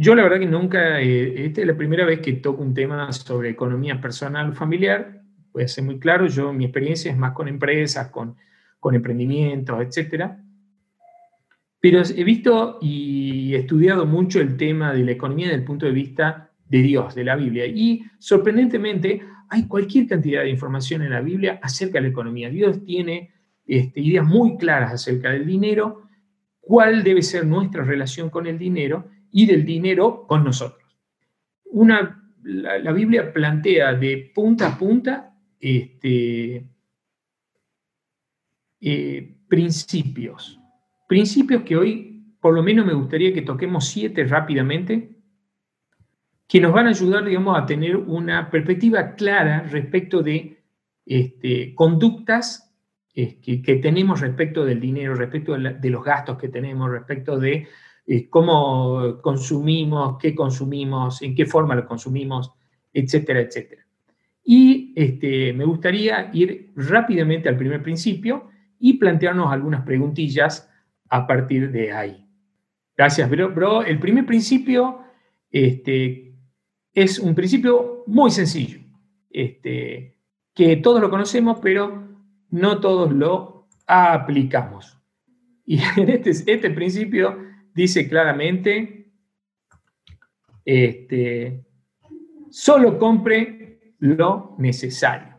yo la verdad que nunca, eh, esta es la primera vez que toco un tema sobre economía personal familiar, puede ser muy claro, yo mi experiencia es más con empresas, con, con emprendimientos, etcétera. Pero he visto y estudiado mucho el tema de la economía desde el punto de vista de Dios, de la Biblia. Y sorprendentemente hay cualquier cantidad de información en la Biblia acerca de la economía. Dios tiene este, ideas muy claras acerca del dinero, cuál debe ser nuestra relación con el dinero y del dinero con nosotros. Una, la, Biblia plantea de punta a punta este, eh, principios, principios que hoy por lo menos me gustaría que toquemos siete rápidamente, que nos van a ayudar, digamos, a tener una perspectiva clara respecto de este, conductas que, tenemos respecto del dinero, respecto de, los gastos que tenemos, respecto de cómo consumimos, qué consumimos, en qué forma lo consumimos, etcétera, etcétera. Y este, me gustaría ir rápidamente al primer principio y plantearnos algunas preguntillas a partir de ahí. Gracias, bro. el primer principio este, es un principio muy sencillo, este, que todos lo conocemos, pero no todos lo aplicamos. Y en este, este principio dice claramente, este, solo compre lo necesario.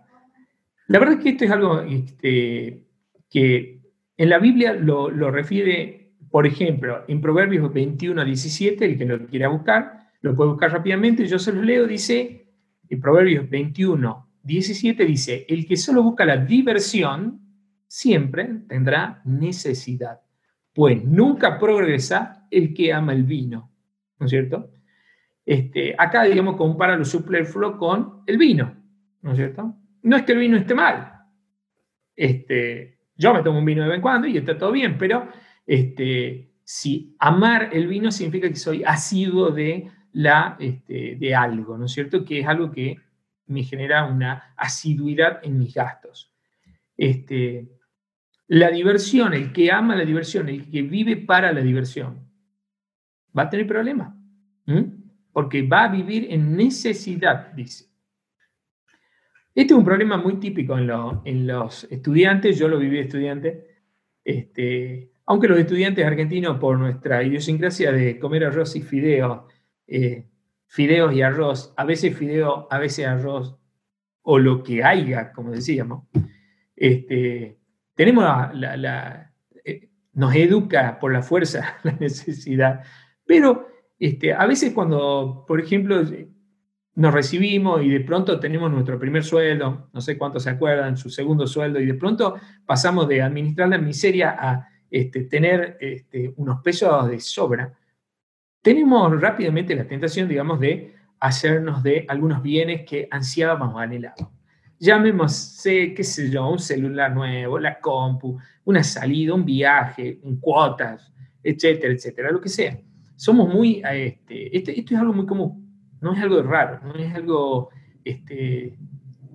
La verdad es que esto es algo este, que en la Biblia lo, refiere, por ejemplo, en Proverbios 21 a 17, el que lo quiera buscar, lo puede buscar rápidamente, yo se lo leo, dice, en Proverbios 21 17 dice, el que solo busca la diversión siempre tendrá necesidad, pues nunca progresa el que ama el vino, ¿no es cierto? Este, acá, digamos, compara lo superfluo con el vino, ¿no es cierto? No es que el vino esté mal. Este, yo me tomo un vino de vez en cuando y está todo bien, pero este, si amar el vino significa que soy asiduo de, la, este, de algo, ¿no es cierto? Que es algo que me genera una asiduidad en mis gastos. Este, la diversión, el que ama la diversión, el que vive para la diversión, va a tener problemas, porque va a vivir en necesidad, dice. Este es un problema muy típico en, en los estudiantes, yo lo viví estudiante, este, aunque los estudiantes argentinos, por nuestra idiosincrasia de comer arroz y fideo, eh, fideos y arroz, a veces fideo, a veces arroz, o lo que haya, como decíamos, este, tenemos eh, nos educa por la fuerza la necesidad, pero este, a veces cuando, por ejemplo, nos recibimos y de pronto tenemos nuestro primer sueldo, no sé cuántos se acuerdan, su segundo sueldo, y de pronto pasamos de administrar la miseria a este, tener este, unos pesos de sobra, tenemos rápidamente la tentación, digamos, de hacernos de algunos bienes que ansiábamos o anhelábamos. Llamemos, qué sé yo, un celular nuevo, la compu, una salida, un viaje, un cuotas, etcétera, etcétera, lo que sea. Somos muy, este, este, esto es algo muy común, no es algo raro, no es algo, este,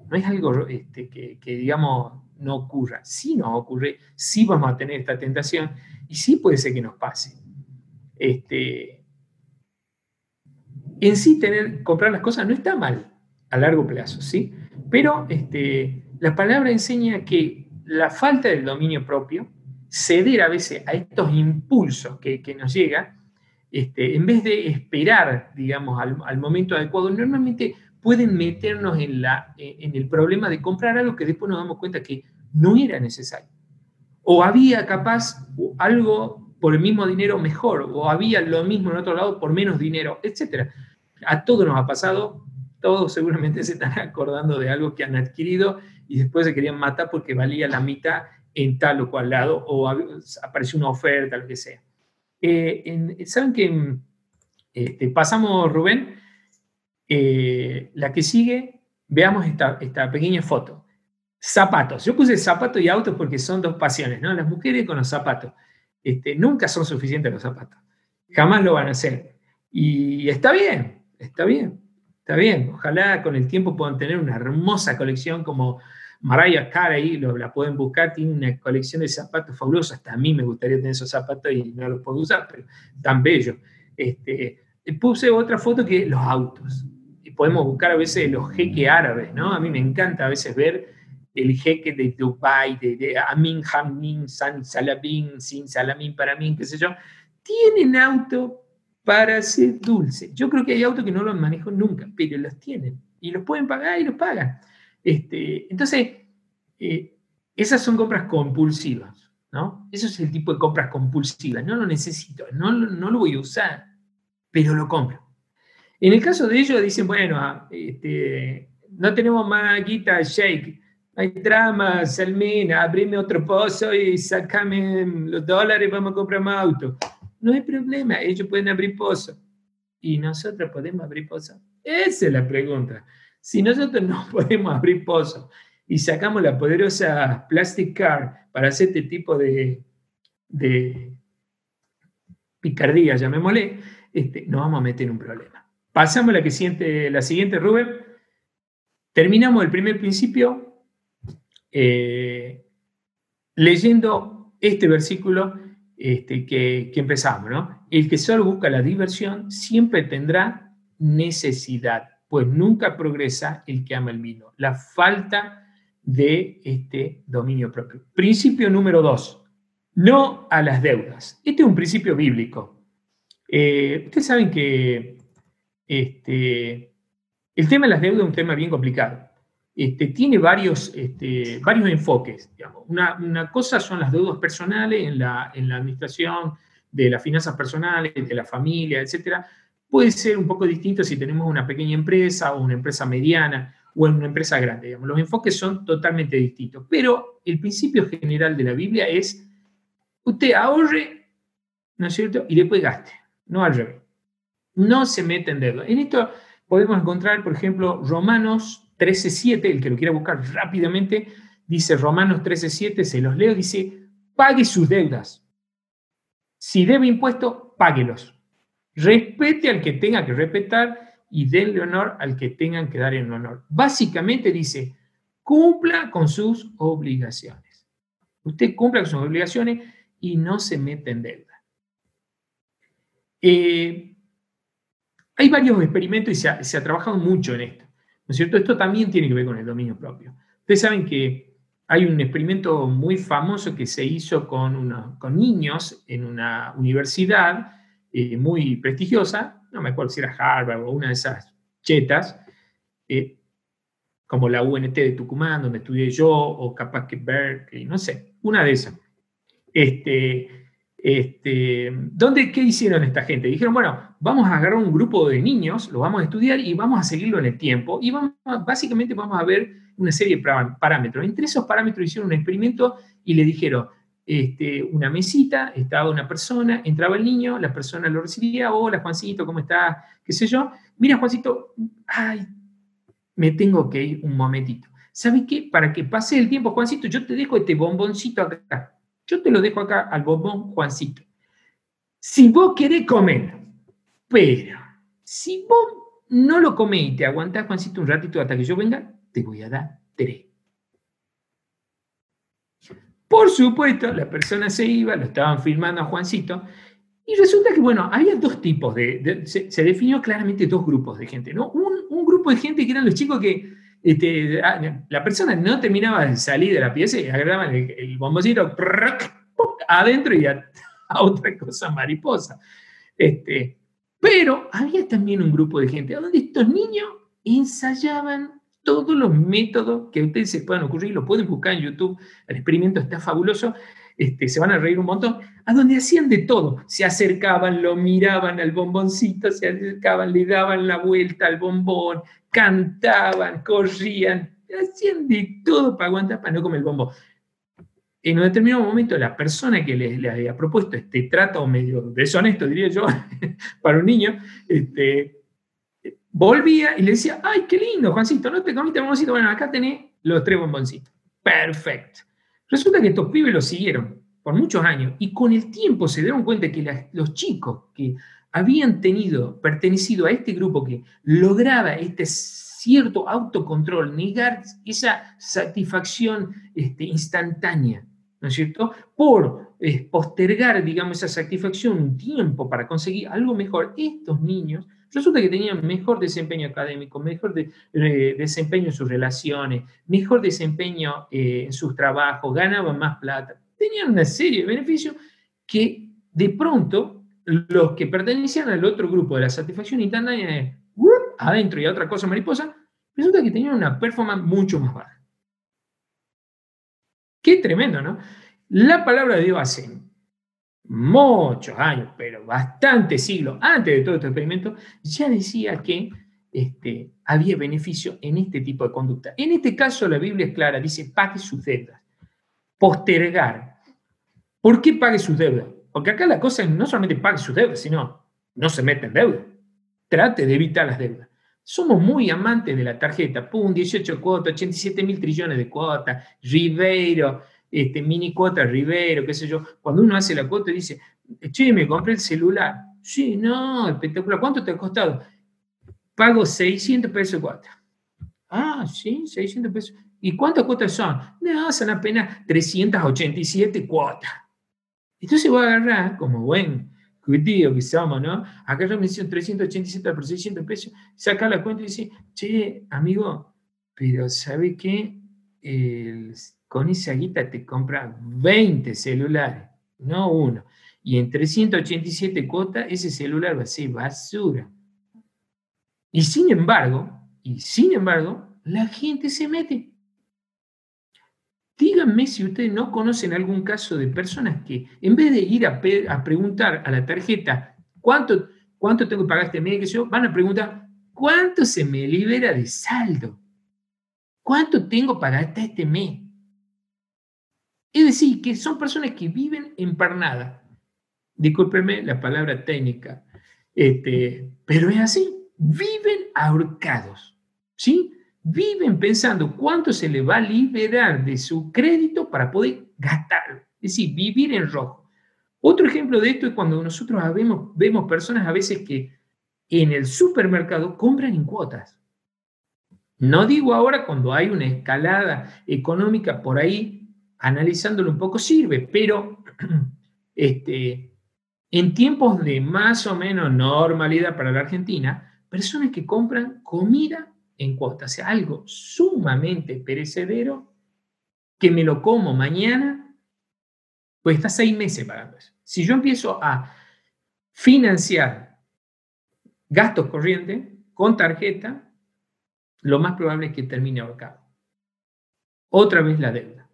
no es algo este, que, que, digamos, no ocurra. Sí nos ocurre, sí vamos a tener esta tentación y sí puede ser que nos pase. Este, en sí tener, comprar las cosas no está mal a largo plazo, ¿sí? Pero este, la palabra enseña que la falta del dominio propio, ceder a veces a estos impulsos que, nos llegan, este, en vez de esperar, digamos, al, momento adecuado, normalmente pueden meternos en, la, en el problema de comprar algo que después nos damos cuenta que no era necesario. O había capaz algo por el mismo dinero mejor, o había lo mismo en otro lado por menos dinero, etc. A todos nos ha pasado, todos seguramente se están acordando de algo que han adquirido y después se querían matar porque valía la mitad en tal o cual lado, o apareció una oferta, lo que sea. Eh, ¿Saben que este, pasamos, Rubén? Eh, la que sigue, veamos esta, esta pequeña foto. Zapatos. Yo puse zapatos y autos porque son dos pasiones, ¿no? Las mujeres con los zapatos. Este, nunca son suficientes los zapatos. Jamás lo van a hacer. Y está bien, está bien, está bien. Ojalá con el tiempo puedan tener una hermosa colección como Mariah Carey, lo, la pueden buscar, tiene una colección de zapatos fabulosos. Hasta a mí me gustaría tener esos zapatos y no los puedo usar, pero tan bellos. Este, puse otra foto que los autos. Y podemos buscar a veces los jeques árabes, ¿no? A mí me encanta a veces ver el jeque de Dubai, de, Amin Hammin, San Salabin, Sin Salamin para mí, qué sé yo, tienen auto para ser dulce. Yo creo que hay autos que no los manejo nunca, pero los tienen y los pueden pagar y los pagan. Este, entonces, eh, esas son compras compulsivas, ¿no? Eso es el tipo de compras compulsivas. No lo necesito, no, no lo voy a usar, pero lo compro. En el caso de ellos dicen, bueno, ah, este, no tenemos más guita shake, hay drama, Salmina, abrime otro pozo y sacame los dólares, vamos a comprar más auto. No hay problema, ellos pueden abrir pozo. ¿Y nosotros podemos abrir pozo? Esa es la pregunta. Si nosotros no podemos abrir pozo y sacamos la poderosa Plastic Car para hacer este tipo de, de picardía, llamémosle, este, nos vamos a meter en un problema. Pasamos a la, que siente, la siguiente, Rubén. Terminamos el primer principio eh, leyendo este versículo este, que, empezamos, ¿no? El que solo busca la diversión siempre tendrá necesidad, pues nunca progresa el que ama el vino. La falta de este dominio propio. Principio número dos, no a las deudas. Este es un principio bíblico. Eh, ustedes saben que este, el tema de las deudas es un tema bien complicado. Este, tiene varios, este, varios enfoques. Una, cosa son las deudas personales en la, en la administración de las finanzas personales, de la familia, etc. Puede ser un poco distinto si tenemos una pequeña empresa o una empresa mediana o en una empresa grande. Los enfoques son totalmente distintos. Pero el principio general de la Biblia es, usted ahorre, ¿no es cierto? Y después gaste, no al revés. No se mete en deuda. En esto podemos encontrar, por ejemplo, Romanos 13.7, el que lo quiera buscar rápidamente, dice Romanos 13.7, se los leo, dice, pague sus deudas. Si debe impuestos, páguelos. Respete al que tenga que respetar y denle honor al que tengan que dar en honor. Básicamente dice, cumpla con sus obligaciones. Usted cumpla con sus obligaciones y no se mete en deuda. Eh, hay varios experimentos y se ha, trabajado mucho en esto. ¿No es cierto? Esto también tiene que ver con el dominio propio. Ustedes saben que hay un experimento muy famoso que se hizo con, con niños en una universidad eh, muy prestigiosa, no me acuerdo si era Harvard o una de esas chetas, eh, como la UNT de Tucumán, donde estudié yo, o capaz que Berkeley, no sé, una de esas. Este, este, ¿dónde, ¿Qué hicieron esta gente? Dijeron, bueno, vamos a agarrar un grupo de niños, lo vamos a estudiar y vamos a seguirlo en el tiempo y básicamente vamos a ver una serie de parámetros. Entre esos parámetros hicieron un experimento y le dijeron, este, una mesita, estaba una persona, entraba el niño, la persona lo recibía, hola Juancito, ¿cómo estás? ¿Qué sé yo? Mira Juancito, ay, me tengo que ir un momentito. ¿Sabes qué? Para que pase el tiempo, Juancito, yo te dejo este bomboncito acá. Yo te lo dejo acá al bombón, Juancito. Si vos querés comer, pero si vos no lo comés y te aguantás, Juancito, un ratito hasta que yo venga, te voy a dar tres. Por supuesto, la persona se iba, lo estaban filmando a Juancito, y resulta que, bueno, había dos tipos de, se, definió claramente dos grupos de gente, ¿no? Un, grupo de gente que eran los chicos que ah, la persona no terminaba de salir de la pieza y agarraban el, el bomboncito adentro y a, otra cosa mariposa. Este, pero había también un grupo de gente donde estos niños ensayaban todos los métodos que a ustedes se puedan ocurrir, lo pueden buscar en YouTube, el experimento está fabuloso, este, se van a reír un montón, a donde hacían de todo, se acercaban, lo miraban al bomboncito, se acercaban, le daban la vuelta al bombón, cantaban, corrían, hacían de todo para aguantar, para no comer el bombón. En un determinado momento, la persona que le, había propuesto este trato medio deshonesto, diría yo, para un niño, este, volvía y le decía, ay, qué lindo, Juancito, no te comiste el bomboncito, bueno, acá tenés los tres bomboncitos. Perfecto. Resulta que estos pibes lo siguieron por muchos años y con el tiempo se dieron cuenta que los chicos que habían tenido, pertenecido a este grupo que lograba este cierto autocontrol, negar esa satisfacción este, instantánea, ¿no es cierto? Por postergar, digamos, esa satisfacción un tiempo para conseguir algo mejor, estos niños resulta que tenían mejor desempeño académico, mejor desempeño en sus relaciones, mejor desempeño eh, en sus trabajos, ganaban más plata, tenían una serie de beneficios que de pronto los que pertenecían al otro grupo de la satisfacción instantánea, adentro y a otra cosa mariposa, resulta que tenían una performance mucho más baja. Qué tremendo, ¿no? La palabra de Dios hace muchos años, pero bastantes siglos antes de todo este experimento, ya decía que este, había beneficio en este tipo de conducta. En este caso, la Biblia es clara, dice, pague sus deudas. Postergar. ¿Por qué pague sus deudas? Porque acá la cosa es no solamente pague sus deudas, sino no se mete en deuda. Trate de evitar las deudas. Somos muy amantes de la tarjeta. Pum, 18 cuotas, 87 mil trillones de cuotas, Ribeiro, este, mini cuota Ribeiro, qué sé yo. Cuando uno hace la cuota dice, che, me compré el celular. Sí, no, espectacular. ¿Cuánto te ha costado? Pago 600 pesos de cuota. Ah, sí, 600 pesos. ¿Y cuántas cuotas son? No, son apenas 387 cuotas. Entonces voy a agarrar, como buen tío que somos, ¿no? Yo me hicieron 387 por 600 pesos, saca la cuenta y dice, che, amigo, pero ¿sabe qué? con esa guita te compra 20 celulares, no uno. Y en 387 cuotas, ese celular va a ser basura. Y sin embargo, y sin embargo, la gente se mete. Díganme si ustedes no conocen algún caso de personas que en vez de ir a, preguntar a la tarjeta cuánto, cuánto tengo que pagar este mes, van a preguntar cuánto se me libera de saldo, cuánto tengo para gastar este mes. Es decir, que son personas que viven emparnadas. Discúlpenme la palabra técnica, este, pero es así, viven ahorcados, ¿sí? Viven pensando cuánto se le va a liberar de su crédito para poder gastarlo. Es decir, vivir en rojo. Otro ejemplo de esto es cuando nosotros vemos, vemos personas a veces que en el supermercado compran en cuotas. No digo ahora cuando hay una escalada económica por ahí, analizándolo un poco sirve, pero este, en tiempos de más o menos normalidad para la Argentina, personas que compran comida en cuotas, o sea, algo sumamente perecedero que me lo como mañana, pues está seis meses pagando eso. Si yo empiezo a financiar gastos corrientes con tarjeta, lo más probable es que termine ahorcado. Otra vez la deuda.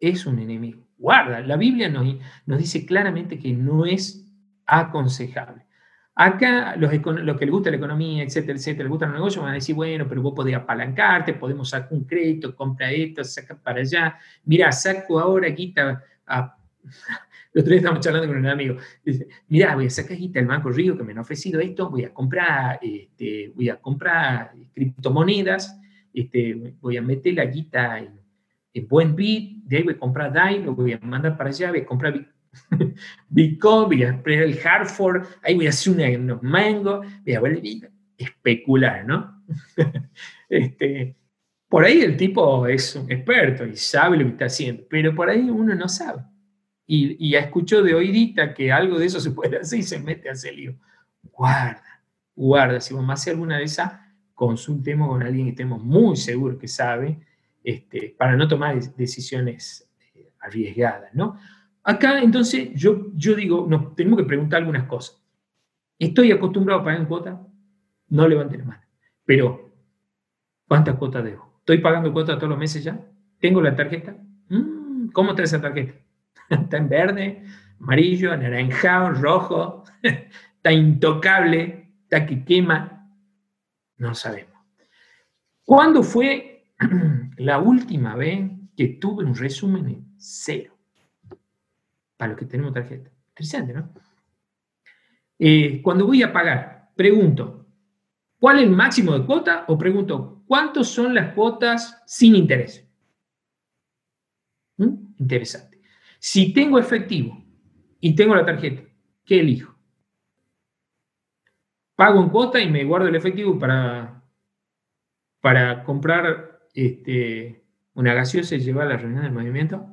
Es un enemigo. Guarda, la Biblia nos, nos dice claramente que no es aconsejable. Acá los, los, que les gusta la economía, etcétera, etcétera, les gustan los negocios, van a decir, bueno, pero vos podés apalancarte, podemos sacar un crédito, compra esto, saca para allá. Mira, saco ahora guita a... El otro día estábamos charlando con un amigo. Dice, mira, voy a sacar guita del Banco Río que me han ofrecido esto, voy a comprar, este, voy a comprar criptomonedas, este, voy a meter la guita en, en buen bit, de ahí voy a comprar DAI, lo voy a mandar para allá, voy a comprar Bitcoin, voy a el Hartford, ahí voy a hacer unos mangos, voy a especular, ¿no? este, por ahí el tipo es un experto y sabe lo que está haciendo, pero por ahí uno no sabe. Y, y escuchó de oídita que algo de eso se puede hacer y se mete a ese lío. Guarda, guarda, si vamos a hacer alguna de esas, consultemos con alguien que estemos muy seguros que sabe, este, para no tomar decisiones eh, arriesgadas, ¿no? Acá entonces yo, yo digo, nos tenemos que preguntar algunas cosas. ¿Estoy acostumbrado a pagar en? No levanten la mano. Pero, ¿cuántas cuotas debo? ¿Estoy pagando cuotas todos los meses ya? ¿Tengo la tarjeta? Mm, ¿Cómo está esa tarjeta? ¿Está en verde, amarillo, anaranjado, rojo? ¿Está intocable? ¿Está que quema? No sabemos. ¿Cuándo fue la última vez que tuve un resumen en cero? A los que tenemos tarjeta. Interesante, ¿no? Eh, cuando voy a pagar, pregunto, ¿cuál es el máximo de cuota? O pregunto, ¿cuántos son las cuotas sin interés? ¿Mm? Interesante. Si tengo efectivo y tengo la tarjeta, ¿qué elijo? Pago en cuota y me guardo el efectivo para, para comprar este, una gaseosa y llevar a la reunión del movimiento.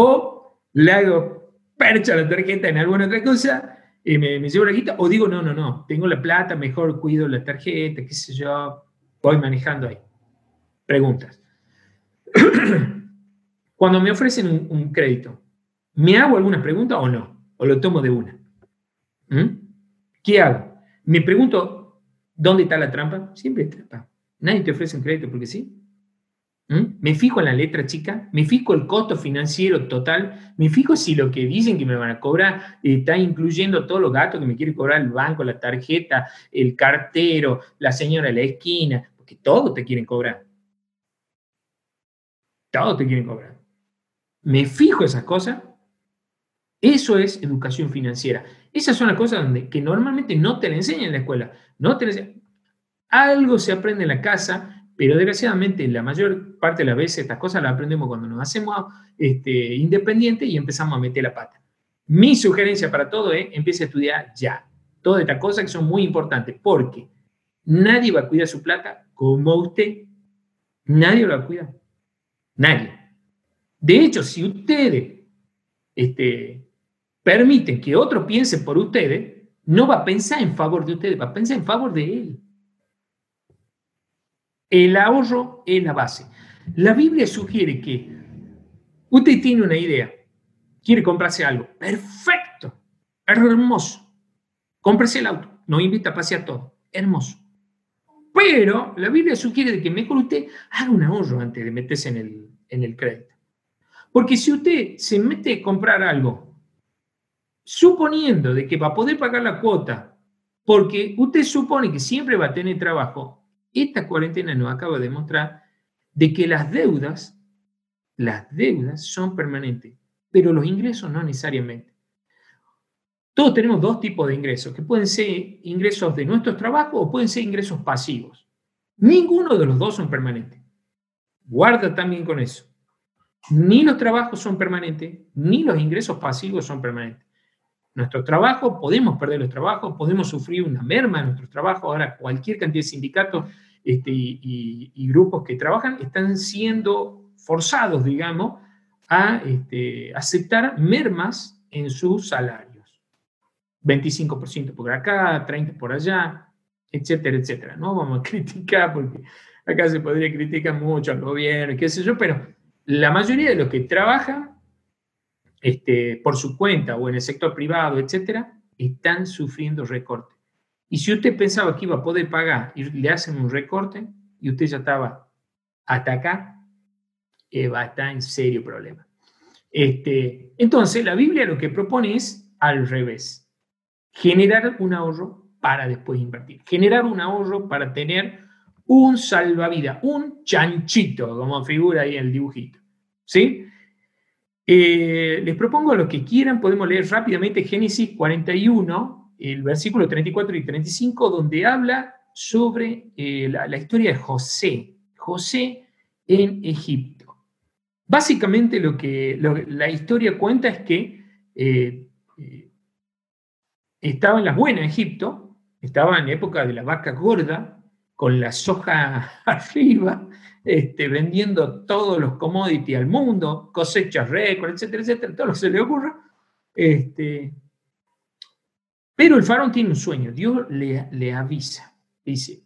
O le hago percha la tarjeta en alguna otra cosa y me, me llevo la guita, o digo, no, no, no, tengo la plata, mejor cuido la tarjeta, qué sé yo, voy manejando ahí. Preguntas. Cuando me ofrecen un, crédito, ¿me hago alguna pregunta o no? ¿O lo tomo de una? ¿Mm? ¿Qué hago? Me pregunto, ¿dónde está la trampa? Siempre hay trampa. Nadie te ofrece un crédito porque sí. Me fijo en la letra chica, me fijo el costo financiero total, me fijo si lo que dicen que me van a cobrar está incluyendo todos los gastos que me quiere cobrar el banco, la tarjeta, el cartero, la señora de la esquina, porque todos te quieren cobrar. Todos te quieren cobrar. Me fijo esas cosas. Eso es educación financiera. Esas son las cosas donde, que normalmente no te la enseñan en la escuela. No te Algo se aprende en la casa, pero desgraciadamente, la mayor parte de las veces estas cosas las aprendemos cuando nos hacemos este, independientes y empezamos a meter la pata. Mi sugerencia para todo es, empiece a estudiar ya. Todas estas cosas que son muy importantes, porque nadie va a cuidar su plata como usted. Nadie lo va a cuidar. Nadie. De hecho, si ustedes este, permiten que otro piense por ustedes, no va a pensar en favor de ustedes, va a pensar en favor de él. El ahorro es la base. La Biblia sugiere que usted tiene una idea, quiere comprarse algo, perfecto, hermoso. Cómprese el auto, no invita a pasear todo, hermoso. Pero la Biblia sugiere que mejor usted haga un ahorro antes de meterse en el, en el crédito. Porque si usted se mete a comprar algo, suponiendo de que va a poder pagar la cuota, porque usted supone que siempre va a tener trabajo, esta cuarentena nos acaba de mostrar de que las deudas, las deudas son permanentes, pero los ingresos no necesariamente. Todos tenemos dos tipos de ingresos, que pueden ser ingresos de nuestros trabajos o pueden ser ingresos pasivos. Ninguno de los dos son permanentes. Guarda también con eso. Ni los trabajos son permanentes, ni los ingresos pasivos son permanentes nuestro trabajo, podemos perder los trabajos, podemos sufrir una merma en nuestro trabajo. Ahora, cualquier cantidad de sindicatos este, y, grupos que trabajan están siendo forzados, digamos, a este, aceptar mermas en sus salarios. 25% por acá, 30% por allá, etcétera, etcétera. No vamos a criticar porque acá se podría criticar mucho al gobierno, qué sé yo, pero la mayoría de los que trabajan este, por su cuenta o en el sector privado, etcétera, están sufriendo recorte. Y si usted pensaba que iba a poder pagar y le hacen un recorte y usted ya estaba hasta acá, eh, va a estar en serio problema. Este, entonces, la Biblia lo que propone es al revés. Generar un ahorro para después invertir. Generar un ahorro para tener un salvavidas, un chanchito, como figura ahí en el dibujito. ¿Sí? Eh, les propongo a los que quieran, podemos leer rápidamente Génesis 41, el versículo 34 y 35, donde habla sobre eh, la, historia de José, José en Egipto. Básicamente lo que la historia cuenta es que eh, estaba en las buenas Egipto, estaba en época de la vaca gorda, con la soja arriba, este, vendiendo todos los commodities al mundo, cosechas récord, etcétera, etcétera, todo lo que se le ocurra. Este, pero el faraón tiene un sueño, Dios le, le avisa, dice,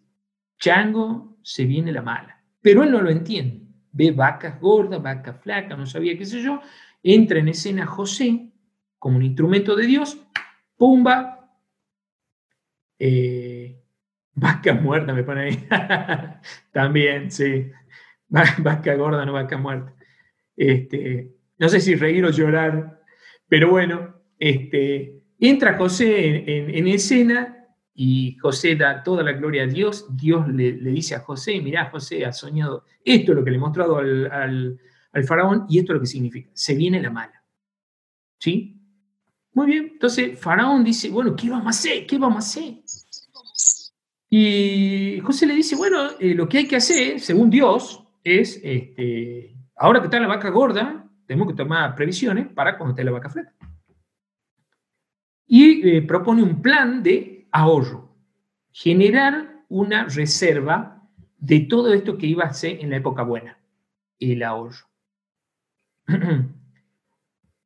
chango, se viene la mala, pero él no lo entiende, ve vacas gordas, vacas flacas, no sabía qué sé yo, entra en escena José como un instrumento de Dios, pumba, eh, vaca muerta me pone ahí, también, sí, vaca gorda, no vaca muerta. Este, no sé si reír o llorar, pero bueno, este, entra José en, escena y José da toda la gloria a Dios. Dios le, dice a José, mirá, José ha soñado, esto es lo que le he mostrado al, al faraón y esto es lo que significa, se viene la mala. ¿Sí? Muy bien, entonces Faraón dice, bueno, ¿qué vamos a hacer? ¿Qué vamos a hacer? Y José le dice, bueno, eh, lo que hay que hacer, según Dios, es, este, ahora que está la vaca gorda, tenemos que tomar previsiones para cuando esté la vaca flaca. Y eh, propone un plan de ahorro, generar una reserva de todo esto que iba a ser en la época buena, el ahorro.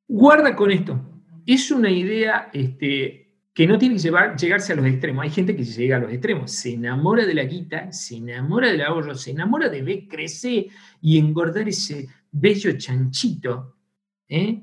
Guarda con esto. Es una idea este, que no tiene que llevar, llegarse a los extremos. Hay gente que llega a los extremos. Se enamora de la guita, se enamora del ahorro, se enamora de ver crecer y engordar ese bello chanchito. ¿eh?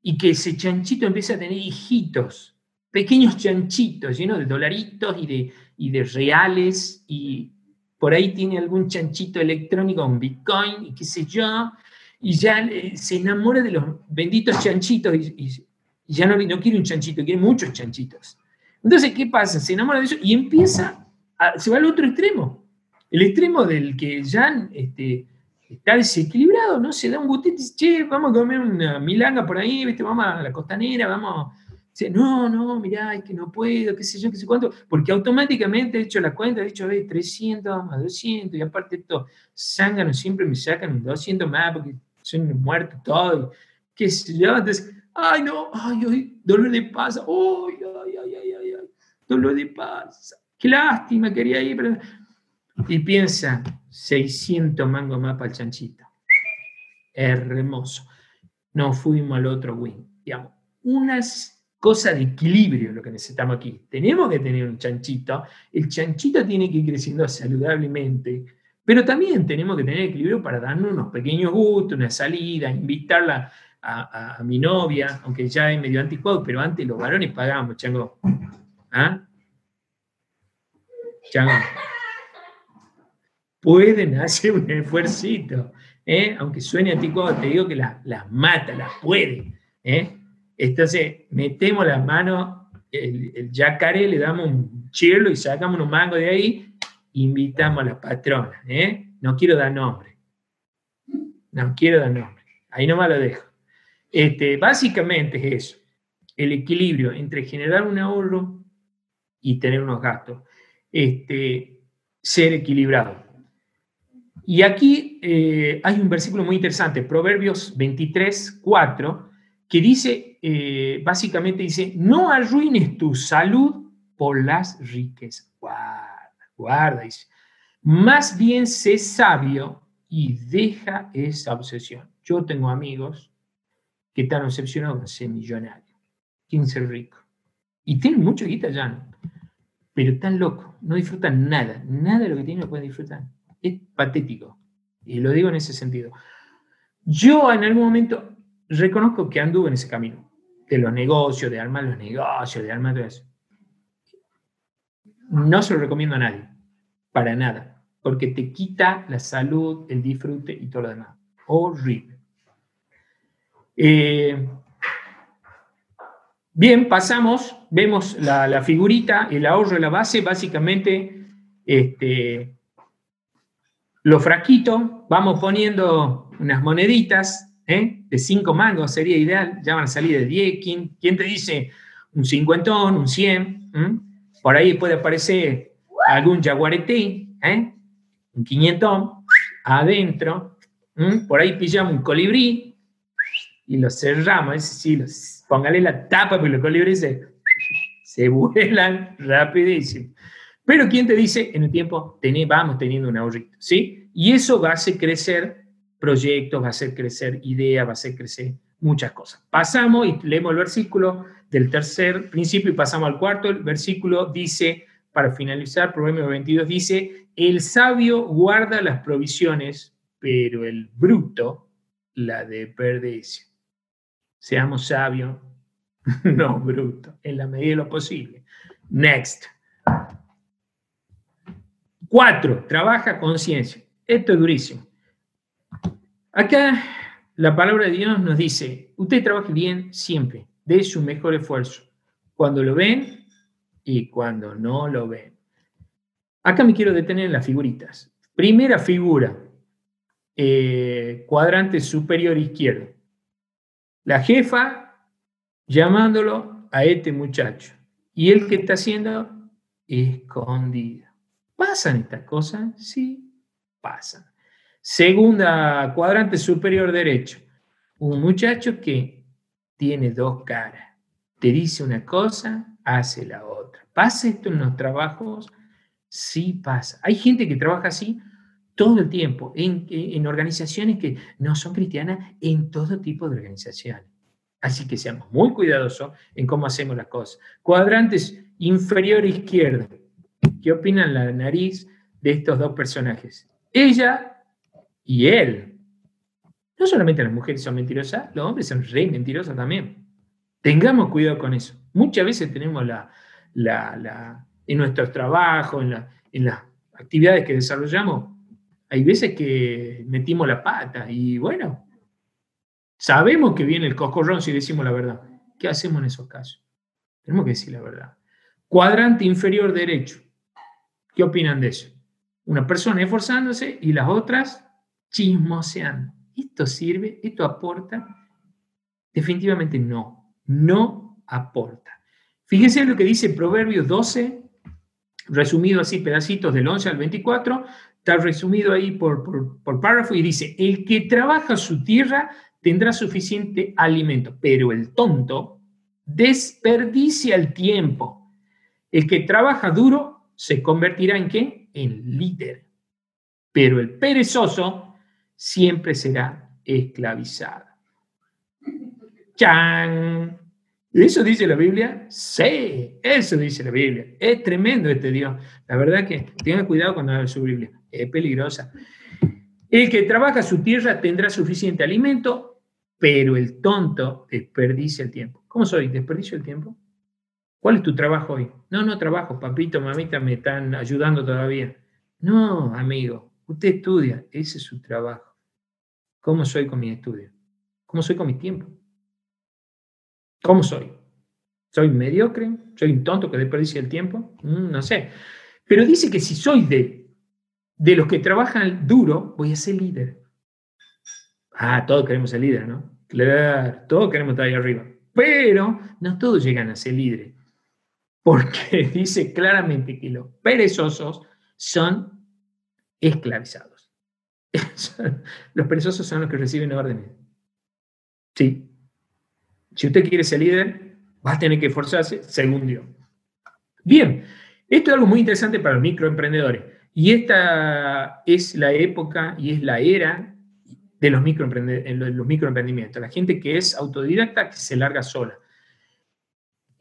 Y que ese chanchito empiece a tener hijitos, pequeños chanchitos llenos de dolaritos y de, y de reales y por ahí tiene algún chanchito electrónico, un Bitcoin y qué sé yo, y ya se enamora de los benditos chanchitos y, ya no, no, quiere un chanchito, quiere muchos chanchitos. Entonces, ¿qué pasa? Se enamora de eso y empieza, a, se va al otro extremo, el extremo del que ya este, está desequilibrado, ¿no? Se da un gustito y dice, che, vamos a comer una milanga por ahí, ¿viste? vamos a la costanera, vamos Dice, no, no, mirá, es que no puedo, qué sé yo, qué sé cuánto, porque automáticamente he hecho la cuenta, he dicho, ve, 300 más 200, y aparte esto, zánganos siempre me sacan un 200 más porque son muertos todos, qué sé yo, entonces, ay, no, ay, ay, dolor de paz, ay, ay, ay, ay, ay, dolor de paz, qué lástima, quería ir, pero... Y piensa, 600 mangos más para el chanchito. Hermoso. Nos fuimos al otro wing. Digamos, unas cosa de equilibrio lo que necesitamos aquí. Tenemos que tener un chanchito, el chanchito tiene que ir creciendo saludablemente, pero también tenemos que tener equilibrio para darnos unos pequeños gustos, una salida, invitarla a, mi novia, aunque ya es medio anticuado, pero antes los varones pagábamos, chango. ¿Ah? Chango. Pueden hacer un esfuerzo, ¿eh? aunque suene anticuado, te digo que las mata, las puede. ¿eh? Entonces, metemos las manos, el, el yacaré, le damos un chirlo y sacamos unos mangos de ahí, invitamos a la patrona. ¿eh? No quiero dar nombre. No quiero dar nombre. Ahí nomás lo dejo. Este, básicamente es eso. El equilibrio entre generar un ahorro y tener unos gastos. Este, ser equilibrado. Y aquí eh, hay un versículo muy interesante, Proverbios 23, 4, que dice, eh, básicamente dice, no arruines tu salud por las riquezas. Guarda, guarda, dice. Más bien sé sabio y deja esa obsesión. Yo tengo amigos que están obsesionados con ser millonarios, quieren ser ricos. Y tienen mucho guita ya, pero están locos, no disfrutan nada, nada de lo que tienen lo pueden disfrutar. Es patético. Y lo digo en ese sentido. Yo en algún momento reconozco que anduve en ese camino, de los negocios, de armar los negocios, de armar todo eso. No se lo recomiendo a nadie, para nada, porque te quita la salud, el disfrute y todo lo demás. Horrible. Eh, bien, pasamos, vemos la, figurita, el ahorro de la base, básicamente este, los vamos poniendo unas moneditas, ¿eh? de 5 mangos sería ideal, ya van a salir de 10, ¿quién, te dice un cincuentón, un 100? Por ahí puede aparecer algún jaguarete, ¿eh? un quinientón, adentro, por ahí pillamos un colibrí y lo cerramos, es decir, póngale la tapa porque los colibríes se, se vuelan rapidísimo. Pero ¿quién te dice en el tiempo vamos teniendo un ahorrito? ¿sí? Y eso va a hacer crecer proyectos, va a hacer crecer ideas, va a hacer crecer muchas cosas. Pasamos y leemos el versículo del tercer principio y pasamos al cuarto. El versículo dice, para finalizar, Proverbio 22 dice, el sabio guarda las provisiones, pero el bruto la desperdicia. Seamos sabios, no bruto, en la medida de lo posible. Next. Cuatro, trabaja conciencia. Esto es durísimo. Acá la palabra de Dios nos dice, usted trabaje bien siempre, dé su mejor esfuerzo, cuando lo ven y cuando no lo ven. Acá me quiero detener en las figuritas. Primera figura, eh, cuadrante superior izquierdo. La jefa llamándolo a este muchacho. ¿Y él qué está haciendo? Escondido. ¿Pasan estas cosas? Sí, pasan. Segunda cuadrante superior derecho. Un muchacho que tiene dos caras. Te dice una cosa, hace la otra. ¿Pasa esto en los trabajos? Sí pasa. Hay gente que trabaja así todo el tiempo, en, en organizaciones que no son cristianas, en todo tipo de organizaciones. Así que seamos muy cuidadosos en cómo hacemos las cosas. Cuadrantes inferior izquierdo. ¿Qué opinan la nariz de estos dos personajes? Ella y él. No solamente las mujeres son mentirosas, los hombres son re mentirosos también. Tengamos cuidado con eso. Muchas veces tenemos la, la, en nuestros trabajos, en, en las actividades que desarrollamos, hay veces que metimos la pata y bueno, sabemos que viene el coscorrón si decimos la verdad. ¿Qué hacemos en esos casos? Tenemos que decir la verdad. Cuadrante inferior derecho. ¿Qué opinan de eso? Una persona esforzándose y las otras chismoseando. ¿Esto sirve? ¿Esto aporta? Definitivamente no. No aporta. Fíjense lo que dice Proverbios 12, resumido así, pedacitos del 11 al 24, está resumido ahí por, por, párrafo y dice, el que trabaja su tierra tendrá suficiente alimento, pero el tonto desperdicia el tiempo. El que trabaja duro se convertirá en qué? En líder. Pero el perezoso siempre será esclavizado. ¡Chan! ¿Eso dice la Biblia? Sí, eso dice la Biblia. Es tremendo este Dios. La verdad que tenga cuidado cuando habla su Biblia. Es peligrosa. El que trabaja su tierra tendrá suficiente alimento, pero el tonto desperdicia el tiempo. ¿Cómo soy? ¿Desperdicio el tiempo? ¿Cuál es tu trabajo hoy? No, no trabajo, papito, mamita, me están ayudando todavía. No, amigo, usted estudia, ese es su trabajo. ¿Cómo soy con mi estudio? ¿Cómo soy con mi tiempo? ¿Cómo soy? ¿Soy mediocre? ¿Soy un tonto que desperdicia el tiempo? Mm, no sé. Pero dice que si soy de, de los que trabajan duro, voy a ser líder. Ah, todos queremos ser líder, ¿no? Claro, todos queremos estar ahí arriba. Pero no todos llegan a ser líderes. Porque dice claramente que los perezosos son esclavizados. los perezosos son los que reciben órdenes. Sí, si usted quiere ser líder, va a tener que esforzarse según Dios. Bien, esto es algo muy interesante para los microemprendedores. Y esta es la época y es la era de los, los microemprendimientos. La gente que es autodidacta, que se larga sola.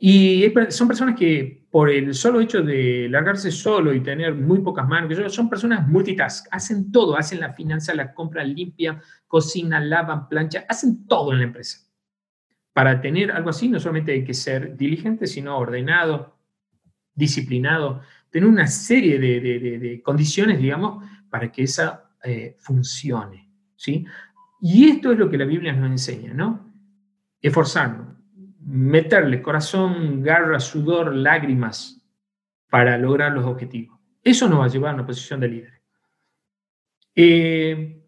Y son personas que por el solo hecho de largarse solo y tener muy pocas manos, son personas multitask, hacen todo, hacen la finanza, la compra limpia, cocinan, lavan, plancha, hacen todo en la empresa para tener algo así no solamente hay que ser diligente, sino ordenado, disciplinado, tener una serie de, condiciones, digamos, para que esa eh, funcione. ¿sí? Y esto es lo que la Biblia nos enseña, ¿no? Esforzarnos, meterle corazón, garra, sudor, lágrimas para lograr los objetivos. Eso nos va a llevar a una posición de líder. Eh,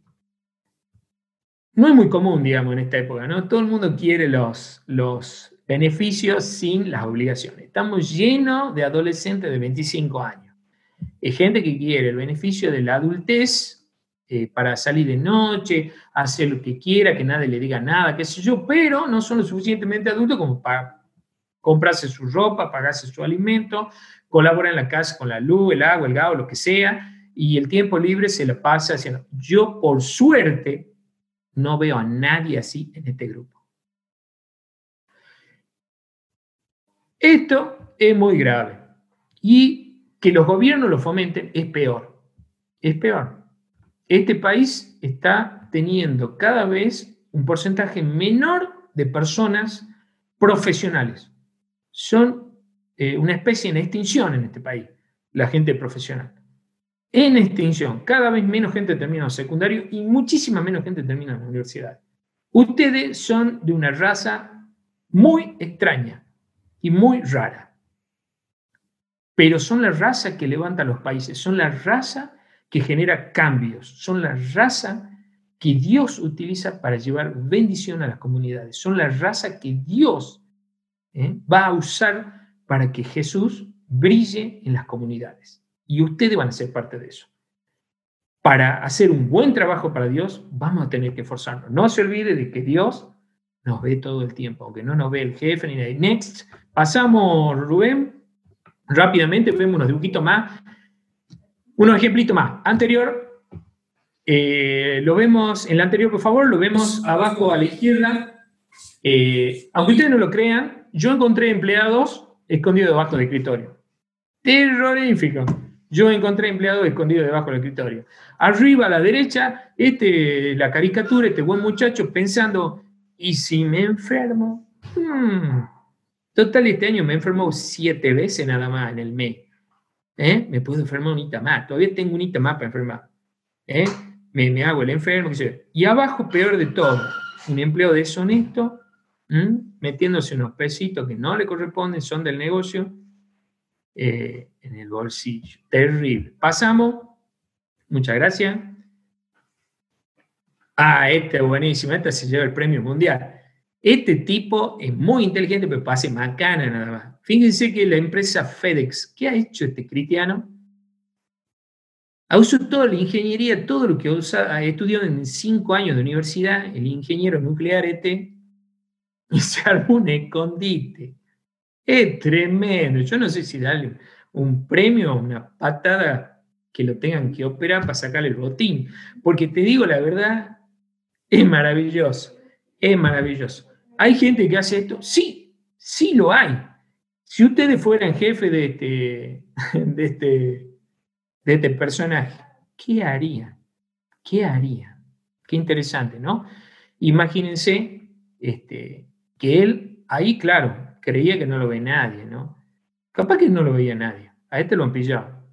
no es muy común, digamos, en esta época, ¿no? Todo el mundo quiere los, los beneficios sin las obligaciones. Estamos llenos de adolescentes de 25 años. Hay gente que quiere el beneficio de la adultez eh, para salir de noche, hacer lo que quiera, que nadie le diga nada, qué sé yo, pero no son lo suficientemente adultos como para comprarse su ropa, pagarse su alimento, colaborar en la casa con la luz, el agua, el gas, lo que sea, y el tiempo libre se lo pasa haciendo. Yo, por suerte, no veo a nadie así en este grupo. Esto es muy grave. Y que los gobiernos lo fomenten es peor. Es peor. Este país está teniendo cada vez un porcentaje menor de personas profesionales. Son eh, una especie en extinción en este país, la gente profesional en extinción. Cada vez menos gente termina en secundario y muchísima menos gente termina la universidad. Ustedes son de una raza muy extraña y muy rara. Pero son la raza que levanta los países, son la raza que genera cambios, son la raza que Dios utiliza para llevar bendición a las comunidades, son la raza que Dios ¿eh? va a usar para que Jesús brille en las comunidades. Y ustedes van a ser parte de eso. Para hacer un buen trabajo para Dios, vamos a tener que esforzarnos. No se olvide de que Dios nos ve todo el tiempo, aunque no nos ve el jefe ni nadie. Next, pasamos, Rubén, rápidamente, vemos unos dibujitos más, unos ejemplitos más. Anterior, eh, lo vemos, en la anterior, por favor, lo vemos abajo a la izquierda. Eh, aunque ustedes no lo crean, yo encontré empleados escondidos debajo del escritorio. Terrorífico. Yo encontré empleados escondidos debajo del escritorio. Arriba a la derecha, este, la caricatura, este buen muchacho pensando, ¿y si me enfermo? Hmm. Total, este año me enfermo siete veces nada más en el mes. ¿Eh? Me puedo enfermar un más. Todavía tengo un más para enfermar. ¿Eh? Me, me, hago el enfermo. Y abajo, peor de todo, un empleo deshonesto, metiéndose unos pesitos que no le corresponden, son del negocio, eh, en el bolsillo. Terrible. Pasamos. Muchas gracias. Ah, este es buenísimo. Este se lleva el premio mundial. Este tipo es muy inteligente, pero pase macana nada más. Fíjense que la empresa FedEx, ¿qué ha hecho este cristiano? Ha usado toda la ingeniería, todo lo que ha estudiado en cinco años de universidad, el ingeniero nuclear este, y se armó un escondite. Es tremendo. Yo no sé si darle un premio o una patada que lo tengan que operar para sacarle el botín. Porque te digo la verdad, es maravilloso. Es maravilloso. ¿Hay gente que hace esto? Sí, sí lo hay. Si ustedes fueran jefe de este, de este, de este personaje, ¿qué haría? ¿Qué haría? Qué interesante, ¿no? Imagínense este, que él, ahí claro, creía que no lo ve nadie, ¿no? Capaz que no lo veía nadie. A este lo han pillado.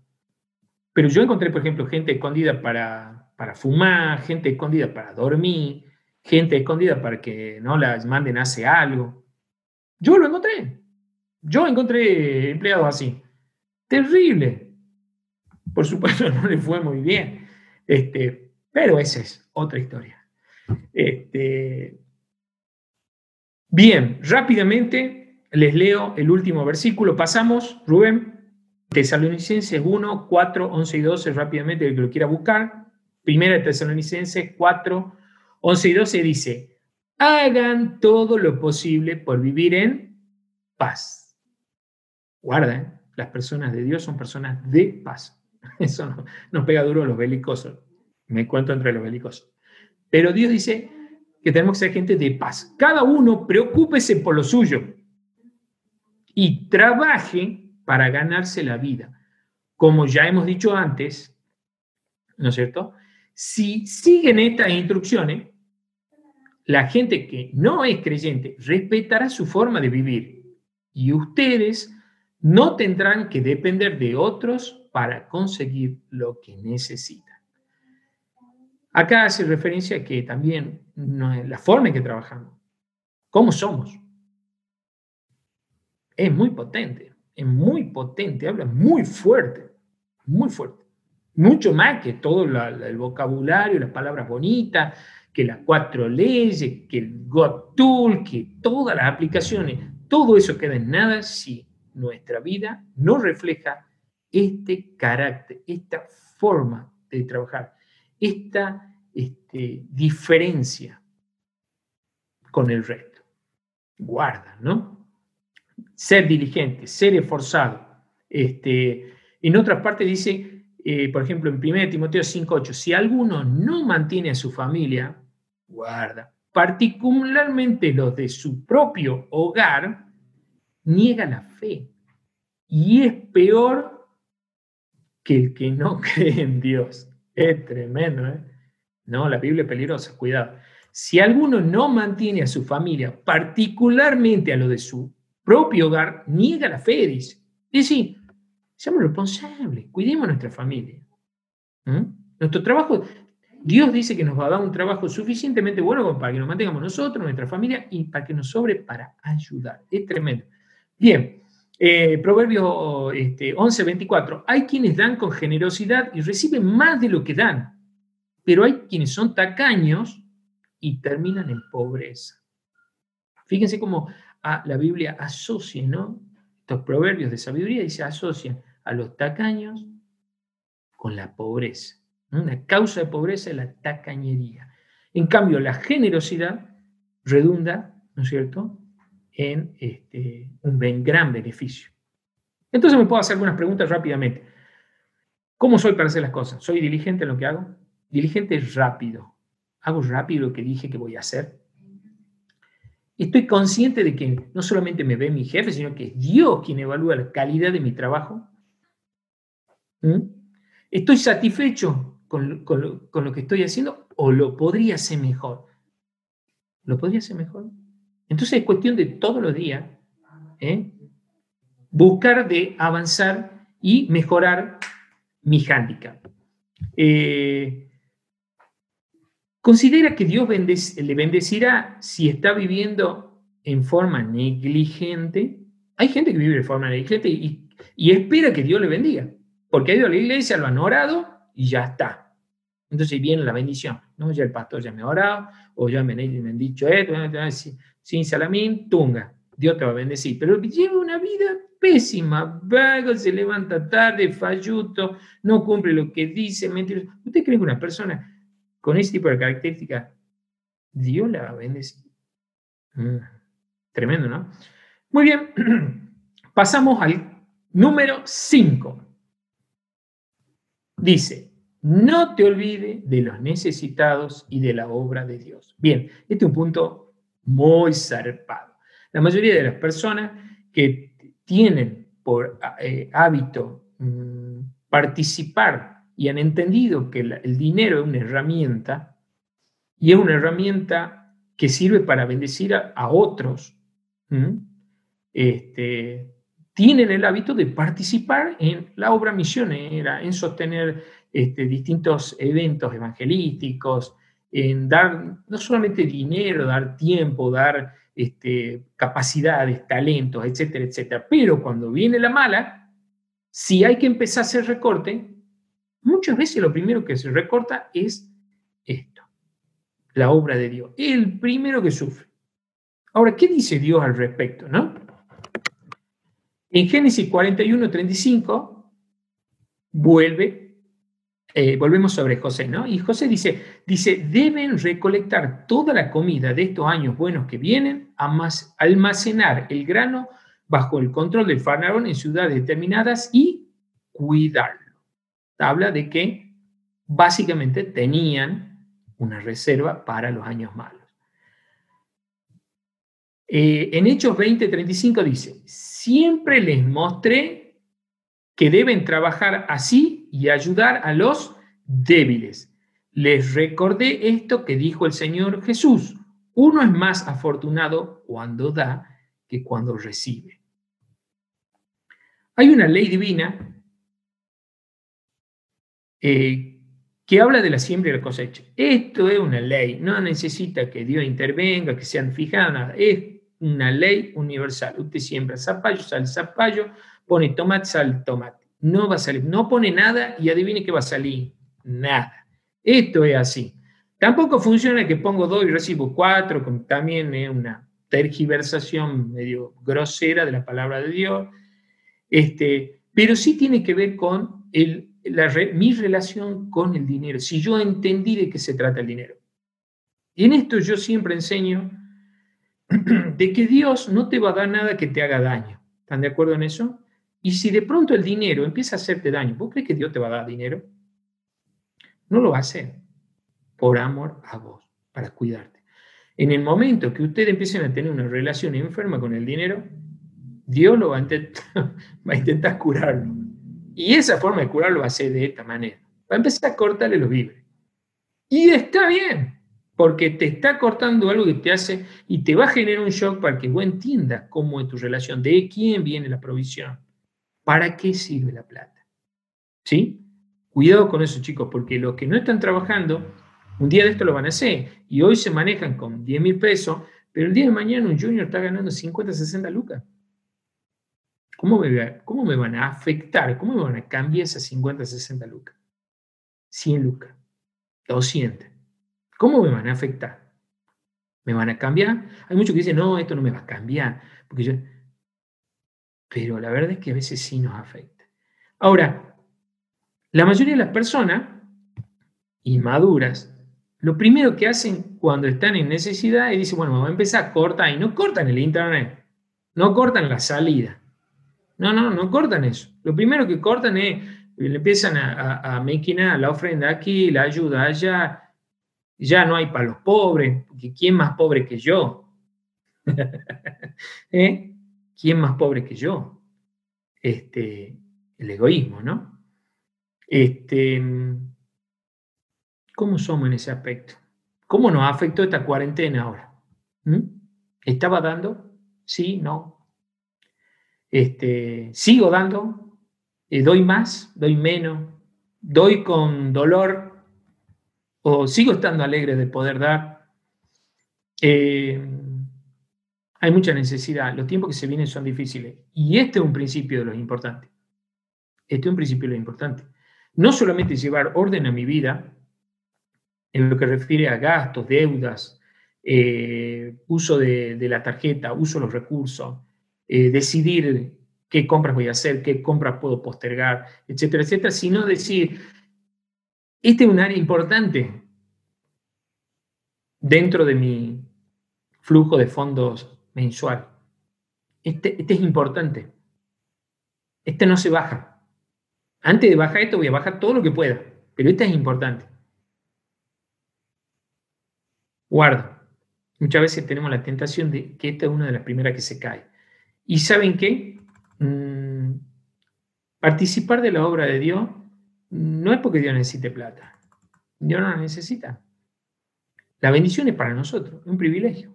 Pero yo encontré, por ejemplo, gente escondida para, para fumar, gente escondida para dormir, gente escondida para que no las manden a hacer algo. Yo lo encontré. Yo encontré empleados así. Terrible. Por supuesto, no le fue muy bien. Este, pero esa es otra historia. Este, bien, rápidamente les leo el último versículo. Pasamos, Rubén, Tesalonicenses 1, 4, 11 y 12, rápidamente, el que lo quiera buscar. Primera de Tesalonicenses 4, 11 y 12 dice, hagan todo lo posible por vivir en paz. Guarda, ¿eh? las personas de Dios son personas de paz. Eso nos pega duro a los belicosos. Me cuento entre los belicosos. Pero Dios dice que tenemos que ser gente de paz. Cada uno preocúpese por lo suyo y trabaje para ganarse la vida. Como ya hemos dicho antes, ¿no es cierto? Si siguen estas instrucciones, la gente que no es creyente respetará su forma de vivir y ustedes no tendrán que depender de otros para conseguir lo que necesitan. Acá hace referencia a que también la forma en que trabajamos, cómo somos, es muy potente, es muy potente, habla muy fuerte, muy fuerte. Mucho más que todo el vocabulario, las palabras bonitas, que las cuatro leyes, que el GoTool, que todas las aplicaciones, todo eso queda en nada si nuestra vida no refleja este carácter, esta forma de trabajar, esta este, diferencia con el resto. Guarda, ¿no? Ser diligente, ser esforzado. Este, en otra parte dice, eh, por ejemplo, en 1 Timoteo 5.8, si alguno no mantiene a su familia, guarda, particularmente los de su propio hogar, niega la fe. Y es peor que el que no cree en Dios. Es tremendo, ¿eh? No, la Biblia es peligrosa, cuidado. Si alguno no mantiene a su familia, particularmente a lo de su propio hogar, niega la fe, dice. Es decir, seamos responsables, cuidemos nuestra familia. Nuestro trabajo Dios dice que nos va a dar un trabajo suficientemente bueno para que nos mantengamos nosotros, nuestra familia y para que nos sobre para ayudar. Es tremendo. Bien, eh, Proverbio este, 11, 24. Hay quienes dan con generosidad y reciben más de lo que dan, pero hay quienes son tacaños y terminan en pobreza. Fíjense cómo a la Biblia asocia, ¿no? Estos proverbios de sabiduría dice asocian a los tacaños con la pobreza. Una causa de pobreza es la tacañería. En cambio, la generosidad redunda, ¿no es cierto?, en este, un gran beneficio. Entonces me puedo hacer algunas preguntas rápidamente. ¿Cómo soy para hacer las cosas? ¿Soy diligente en lo que hago? Diligente es rápido. ¿Hago rápido lo que dije que voy a hacer? Estoy consciente de que no solamente me ve mi jefe, sino que es Dios quien evalúa la calidad de mi trabajo. ¿Mm? ¿Estoy satisfecho con, lo que estoy haciendo o lo podría hacer mejor? ¿Lo podría hacer mejor? Entonces es cuestión de todos los días ¿eh? buscar de avanzar y mejorar mi hándicap. Eh, considera que Dios le bendecirá si está viviendo en forma negligente. Hay gente que vive de forma negligente y, espera que Dios le bendiga, porque ha ido a la iglesia, lo han orado y ya está. Entonces viene la bendición, ¿no? Ya el pastor ya me ha orado, o ya me, han dicho esto, sin salamín, tunga, Dios te va a bendecir. Pero lleva una vida pésima, vago, se levanta tarde, falluto, no cumple lo que dice, mentiroso. ¿Usted cree que una persona con ese tipo de características, Dios la va a bendecir? Mm, tremendo, ¿no? Muy bien, pasamos al número 5. Dice, no te olvides de los necesitados y de la obra de Dios. Bien, este es un punto muy zarpado. La mayoría de las personas que tienen por eh, hábito mm, participar y han entendido que el dinero es una herramienta y es una herramienta que sirve para bendecir a, otros, este, tienen el hábito de participar en la obra misionera, en sostener este, distintos eventos evangelísticos, en dar no solamente dinero, dar tiempo, dar este, capacidades, talentos, etcétera, etcétera. Pero cuando viene la mala, si hay que empezar a hacer recorte, muchas veces lo primero que se recorta es esto, la obra de Dios. El primero que sufre. Ahora, ¿qué dice Dios al respecto? ¿no? En Génesis 41, 35, vuelve eh, volvemos sobre José, ¿no? Y José dice, dice, deben recolectar toda la comida de estos años buenos que vienen, almacenar el grano bajo el control del faraón en ciudades determinadas y cuidarlo. Habla de que básicamente tenían una reserva para los años malos. Eh, en Hechos 20:35 dice, siempre les mostré que deben trabajar así y ayudar a los débiles. Les recordé esto que dijo el Señor Jesús. Uno es más afortunado cuando da que cuando recibe. Hay una ley divina eh, que habla de la siembra y la cosecha. Esto es una ley, no necesita que Dios intervenga, que sean fijados, nada. Es una ley universal. Usted siembra zapallo, sale zapallo, pone tomate, sale tomate no va a salir. No pone nada y adivine qué va a salir. Nada. Esto es así. Tampoco funciona que pongo dos y recibo cuatro, como también es una tergiversación medio grosera de la palabra de Dios. Este, pero sí tiene que ver con el, mi relación con el dinero, si yo entendí de qué se trata el dinero. Y en esto yo siempre enseño de que Dios no te va a dar nada que te haga daño. ¿Están de acuerdo en eso? Y si de pronto el dinero empieza a hacerte daño, ¿vos crees que Dios te va a dar dinero? No lo va a hacer por amor a vos, para cuidarte. En el momento que ustedes empiecen a tener una relación enferma con el dinero, Dios lo va a, intentar, curarlo. Y esa forma de curarlo va a ser de esta manera. Va a empezar a cortarle los víveres. Y está bien, porque te está cortando algo que te hace y te va a generar un shock para que vos entiendas cómo es tu relación, de quién viene la provisión. ¿Para qué sirve la plata? ¿Sí? Cuidado con eso, chicos, porque los que no están trabajando, un día de esto lo van a hacer y hoy se manejan con 10 mil pesos, pero el día de mañana un junior está ganando 50, 60 lucas. ¿Cómo me, ¿Cómo me van a afectar? ¿Cómo me van a cambiar esas 50, 60 lucas? 100 lucas, 200. ¿Cómo me van a afectar? ¿Me van a cambiar? Hay muchos que dicen, no, esto no me va a cambiar, pero la verdad es que a veces sí nos afecta. Ahora, la mayoría de las personas inmaduras, lo primero que hacen cuando están en necesidad es dicen, bueno, vamos a empezar a cortar, y no cortan el internet, no cortan la salida. No, no, no cortan eso. Lo primero que cortan es, le empiezan a, a, a la ofrenda aquí, la ayuda allá, ya no hay para los pobres, porque ¿quién más pobre que yo? ¿Eh? ¿Quién más pobre que yo? Este, el egoísmo, ¿no? Este, ¿Cómo somos en ese aspecto? ¿Cómo nos afectó esta cuarentena ahora? ¿Mm? ¿Estaba dando? Sí, no. Este, ¿Sigo dando? Eh, ¿Doy más? ¿Doy menos? ¿Doy con dolor? ¿O sigo estando alegre de poder dar? Eh, hay mucha necesidad. Los tiempos que se vienen son difíciles. Y este es un principio de lo importante. Este es un principio de lo importante. No solamente llevar orden a mi vida, en lo que refiere a gastos, deudas, eh, uso de, la tarjeta, uso de los recursos, eh, decidir qué compras voy a hacer, qué compras puedo postergar, etcétera, etcétera, sino decir, este es un área importante dentro de mi flujo de fondos mensual. Este, este es importante. Este no se baja. Antes de bajar esto voy a bajar todo lo que pueda, pero este es importante. Guardo. Muchas veces tenemos la tentación de que esta es una de las primeras que se cae. ¿Y saben qué? Mm, participar de la obra de Dios no es porque Dios necesite plata. Dios no la necesita. La bendición es para nosotros, es un privilegio.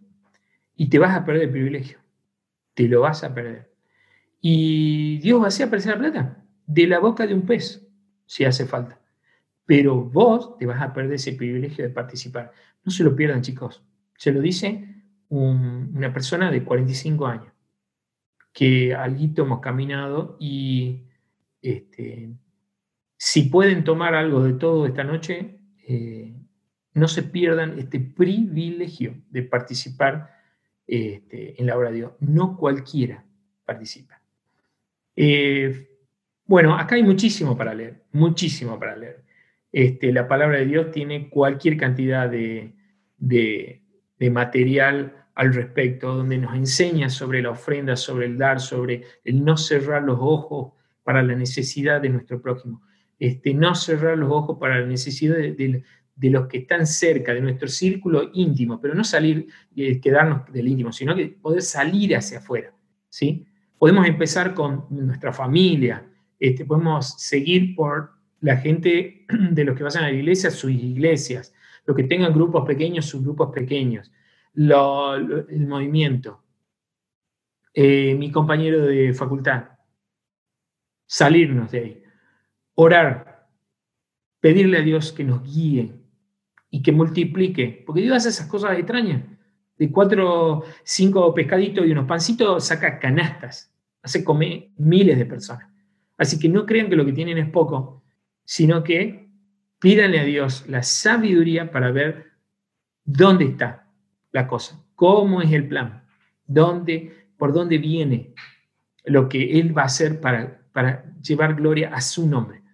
Y te vas a perder el privilegio. Te lo vas a perder. Y Dios va a hacer aparecer la plata de la boca de un pez, si hace falta. Pero vos te vas a perder ese privilegio de participar. No se lo pierdan, chicos. Se lo dice una persona de 45 años, que algo hemos caminado y este, si pueden tomar algo de todo esta noche, eh, no se pierdan este privilegio de participar este, en la obra de Dios. No cualquiera participa. Eh, bueno, acá hay muchísimo para leer, muchísimo para leer. Este, la palabra de Dios tiene cualquier cantidad de, material al respecto, donde nos enseña sobre la ofrenda, sobre el dar, sobre el no cerrar los ojos para la necesidad de nuestro prójimo, este, no cerrar los ojos para la necesidad de, los que están cerca, de nuestro círculo íntimo, pero no salir, y eh, quedarnos del íntimo, sino que poder salir hacia afuera. ¿sí? Podemos empezar con nuestra familia, este, podemos seguir por la gente de los que vayan a la iglesia, sus iglesias, los que tengan grupos pequeños, sus grupos pequeños, el movimiento, eh, mi compañero de facultad, salirnos de ahí, orar, pedirle a Dios que nos guíe y que multiplique, porque Dios hace esas cosas extrañas. De cuatro, cinco pescaditos y unos pancitos saca canastas, hace comer miles de personas. Así que no crean que lo que tienen es poco, sino que pídanle a Dios la sabiduría para ver dónde está la cosa, cómo es el plan, dónde, por dónde viene lo que Él va a hacer para, para llevar gloria a su nombre.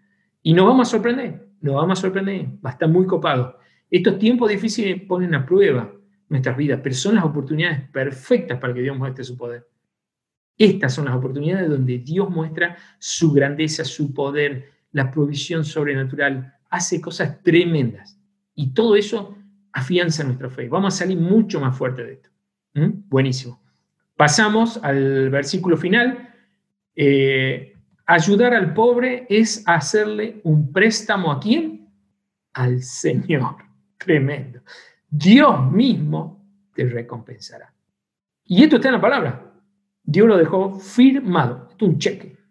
Y nos vamos a sorprender, nos vamos a sorprender, va a estar muy copado. Estos tiempos difíciles ponen a prueba nuestras vidas, pero son las oportunidades perfectas para que Dios muestre su poder. Estas son las oportunidades donde Dios muestra su grandeza, su poder, la provisión sobrenatural, hace cosas tremendas. Y todo eso afianza nuestra fe. Vamos a salir mucho más fuerte de esto. ¿Mm? Buenísimo. Pasamos al versículo final. Eh, ayudar al pobre es hacerle un préstamo a quién? Al Señor. Tremendo. Dios mismo te recompensará. Y esto está en la palabra. Dios lo dejó firmado. Esto es un cheque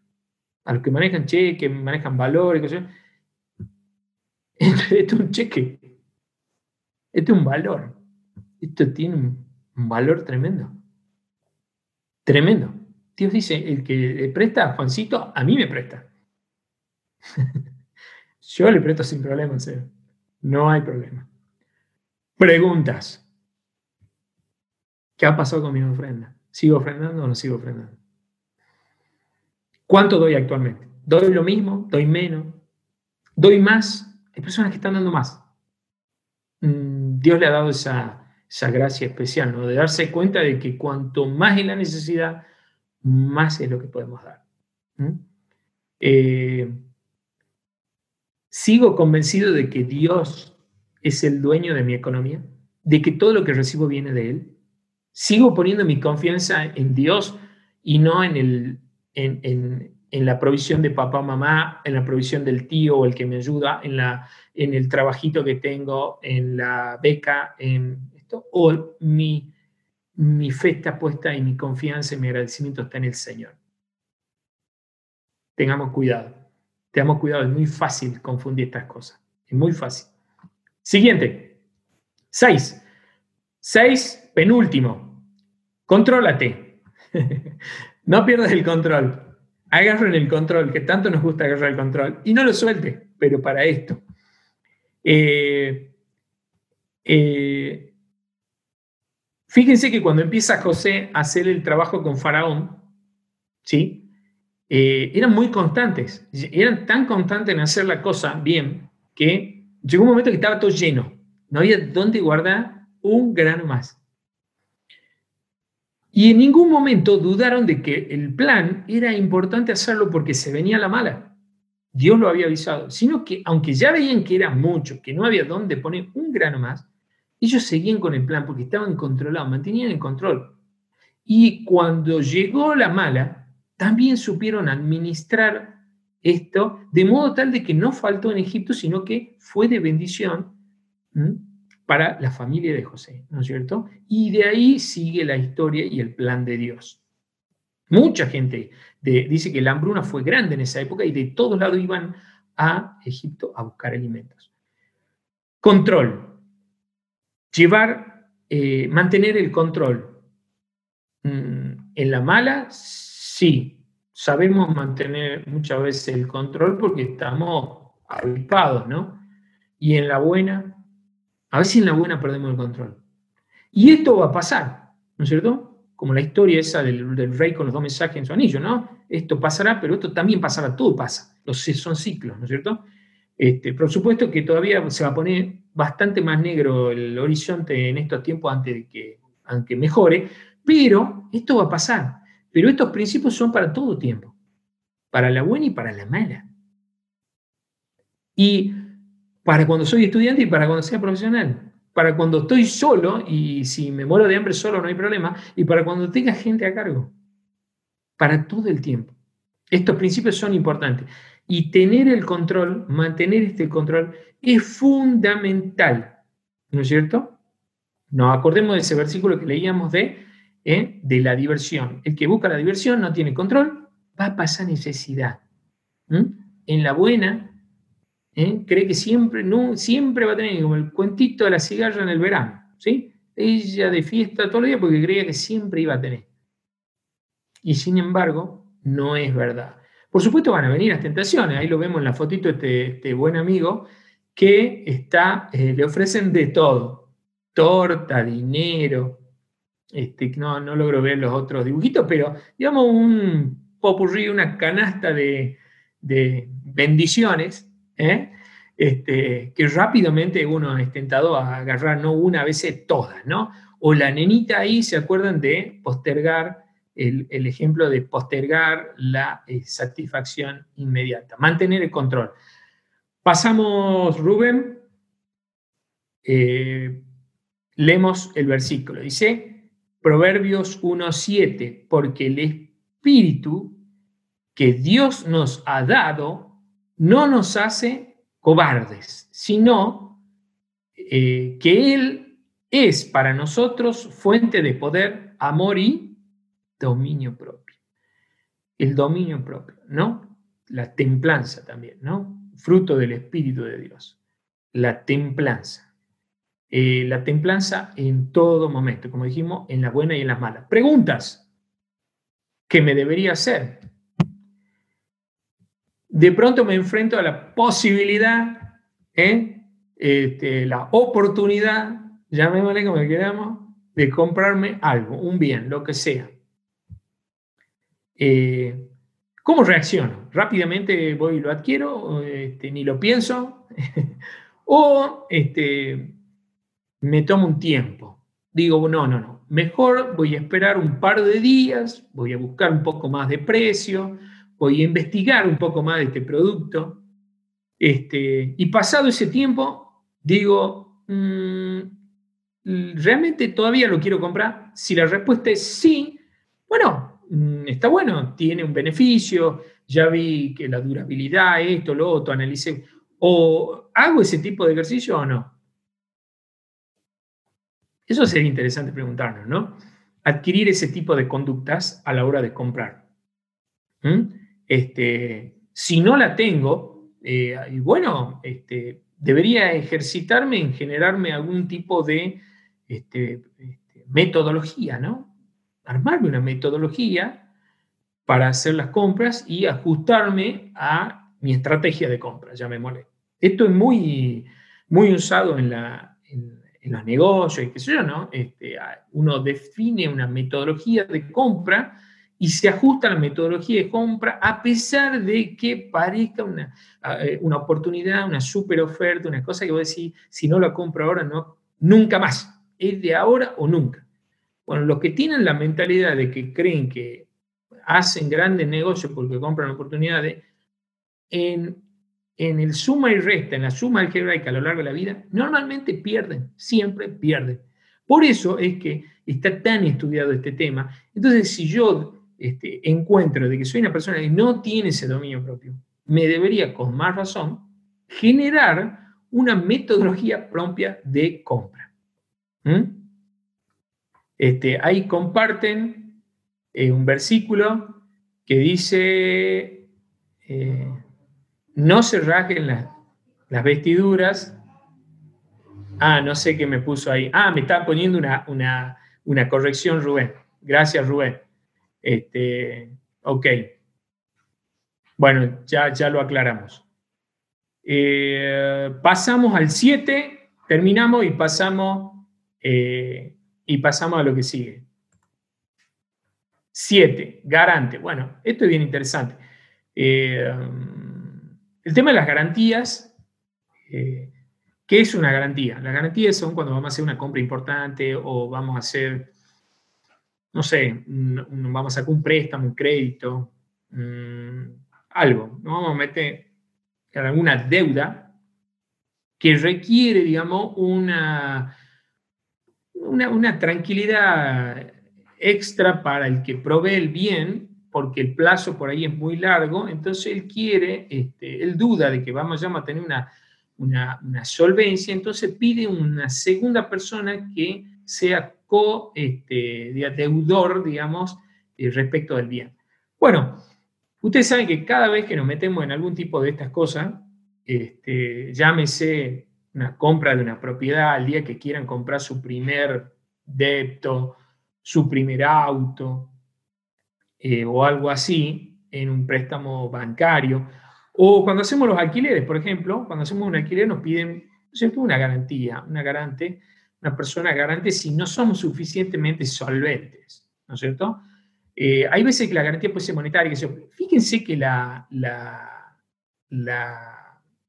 a los que manejan cheque, manejan valores, cosas. Esto es un cheque. Esto es un valor. Esto tiene un valor tremendo. Tremendo. Dios dice, el que le presta a Juancito, a mí me presta. Yo le presto sin problema, no hay problema. Preguntas. ¿Qué ha pasado con mi ofrenda? ¿Sigo ofrendando o no sigo ofrendando? ¿Cuánto doy actualmente? ¿Doy lo mismo? ¿Doy menos? ¿Doy más? Hay personas que están dando más. Mm, Dios le ha dado esa, gracia especial, ¿no? De darse cuenta de que cuanto más es la necesidad, más es lo que podemos dar. Eh, sigo convencido de que Dios es el dueño de mi economía, de que todo lo que recibo viene de Él. sigo poniendo mi confianza en Dios y no en, el, en, la provisión de papá, mamá, en la provisión del tío o el que me ayuda, en, la, en el trabajito que tengo, en la beca, en esto, o mi, mi fe está puesta y mi confianza y mi agradecimiento está en el Señor. Tengamos cuidado, tengamos cuidado, es muy fácil confundir estas cosas, es muy fácil. Siguiente, seis. Seis, penúltimo, contrólate. no pierdas el control. Agarren el control, que tanto nos gusta agarrar el control. Y no lo suelte, pero para esto. Eh, eh, fíjense que cuando empieza José a hacer el trabajo con Faraón, ¿sí? Eh, eran muy constantes. Eran tan constantes en hacer la cosa bien que llegó un momento que estaba todo lleno. No había dónde guardar un grano más. Y en ningún momento dudaron de que el plan era importante hacerlo porque se venía la mala. Dios lo había avisado, sino que aunque ya veían que era mucho, que no había dónde poner un grano más, ellos seguían con el plan porque estaban controlados, mantenían el control. Y cuando llegó la mala, también supieron administrar esto de modo tal de que no faltó en Egipto, sino que fue de bendición para la familia de José, ¿no es cierto? Y de ahí sigue la historia y el plan de Dios. Mucha gente dice que la hambruna fue grande en esa época y de todos lados iban a Egipto a buscar alimentos. Control. Llevar, eh, mantener el control. Mm, en la mala, sí. Sabemos mantener muchas veces el control porque estamos avispados, ¿no? Y en la buena, a si en la buena perdemos el control. Y esto va a pasar, ¿no es cierto? Como la historia esa del, rey con los dos mensajes en su anillo, ¿no? Esto pasará, pero esto también pasará, todo pasa. Los, son ciclos, ¿no es cierto? Este, por supuesto que todavía se va a poner bastante más negro el horizonte en estos tiempos antes de que, aunque mejore, pero esto va a pasar. Pero estos principios son para todo tiempo, para la buena y para la mala. Y para cuando soy estudiante y para cuando sea profesional. Para cuando estoy solo y si me muero de hambre solo no hay problema. Y para cuando tenga gente a cargo. Para todo el tiempo. Estos principios son importantes. Y tener el control, mantener este control, es fundamental. ¿No es cierto? Nos acordemos de ese versículo que leíamos de, ¿eh? de la diversión. El que busca la diversión no tiene control, va a pasar necesidad. En la buena ¿eh? cree que siempre, no, siempre va a tener como el cuentito de la cigarra en el verano, ¿sí? Ella de fiesta todo el día porque creía que siempre iba a tener. Y sin embargo, no es verdad. Por supuesto van a venir las tentaciones, ahí lo vemos en la fotito de este, este, buen amigo que está, eh, le ofrecen de todo, torta, dinero, este, no, no logro ver los otros dibujitos, pero digamos un popurrí, una canasta de, de bendiciones ¿eh? Este, que rápidamente uno es tentado a agarrar, no una, vez todas, ¿no? O la nenita ahí, ¿se acuerdan de postergar, el, ejemplo de postergar la eh, satisfacción inmediata, mantener el control? Pasamos, Rubén, eh, leemos el versículo, dice Proverbios 1.7, porque el Espíritu que Dios nos ha dado no nos hace cobardes, sino eh, que Él es para nosotros fuente de poder, amor y dominio propio. El dominio propio, ¿no? La templanza también, ¿no? Fruto del Espíritu de Dios. La templanza. Eh, la templanza en todo momento, como dijimos, en las buenas y en las malas. Preguntas. ¿Qué me debería hacer? de pronto me enfrento a la posibilidad, ¿eh? este, la oportunidad, llamémosle como queramos, de comprarme algo, un bien, lo que sea. Eh, ¿Cómo reacciono? ¿Rápidamente voy y lo adquiero? Este, ¿Ni lo pienso? ¿O este, me tomo un tiempo? Digo, no, no, no. Mejor voy a esperar un par de días, voy a buscar un poco más de precio, voy a investigar un poco más de este producto. Este, y pasado ese tiempo, digo, mm, ¿realmente todavía lo quiero comprar? Si la respuesta es sí, bueno, está bueno, tiene un beneficio, ya vi que la durabilidad, esto, lo otro, analicé. ¿O hago ese tipo de ejercicio o no? Eso sería interesante preguntarnos, ¿no? Adquirir ese tipo de conductas a la hora de comprar. ¿Mm? Este, si no la tengo, eh, y bueno, este, debería ejercitarme en generarme algún tipo de este, este, metodología, ¿no? Armarme una metodología para hacer las compras y ajustarme a mi estrategia de compra, llamémosle. Esto es muy, muy usado en, la, en, los negocios, qué sé yo, ¿no? Este, uno define una metodología de compra y se ajusta a la metodología de compra a pesar de que parezca una, eh, una oportunidad, una super oferta, una cosa que vos decís, si no la compro ahora, no, nunca más. Es de ahora o nunca. Bueno, los que tienen la mentalidad de que creen que hacen grandes negocios porque compran oportunidades, en, en el suma y resta, en la suma algebraica a lo largo de la vida, normalmente pierden, siempre pierden. Por eso es que está tan estudiado este tema. Entonces, si yo este, encuentro de que soy una persona que no tiene ese dominio propio, me debería, con más razón, generar una metodología propia de compra. ¿Mm? Este, ahí comparten eh, un versículo que dice, eh, no se rasguen las vestiduras. Ah, no sé qué me puso ahí. Ah, me está poniendo una, una, una corrección Rubén. Gracias, Rubén. Este, ok. Bueno, ya, ya lo aclaramos. Eh, pasamos al 7, terminamos y pasamos, y pasamos a lo que sigue. 7, garante. Bueno, esto es bien interesante. Eh, el tema de las garantías, ¿qué es una garantía? Las garantías son cuando vamos a hacer una compra importante o vamos a hacer no sé, vamos a sacar un préstamo, un crédito, mm, algo, ¿no? vamos a meter alguna deuda que requiere, digamos, una, una, tranquilidad extra para el que provee el bien, porque el plazo por ahí es muy largo, entonces él quiere, este, él duda de que vamos a tener una, una, una solvencia, entonces pide una segunda persona que sea co este, deudor, digamos, eh, respecto del bien. Bueno, ustedes saben que cada vez que nos metemos en algún tipo de estas cosas, este, llámese una compra de una propiedad, al día que quieran comprar su primer débito, su primer auto eh, o algo así en un préstamo bancario, o cuando hacemos los alquileres, por ejemplo, cuando hacemos un alquiler nos piden una garantía, una garante una persona garante si no somos suficientemente solventes, ¿no es cierto? Eh, hay veces que la garantía puede ser monetaria. Fíjense que la, la,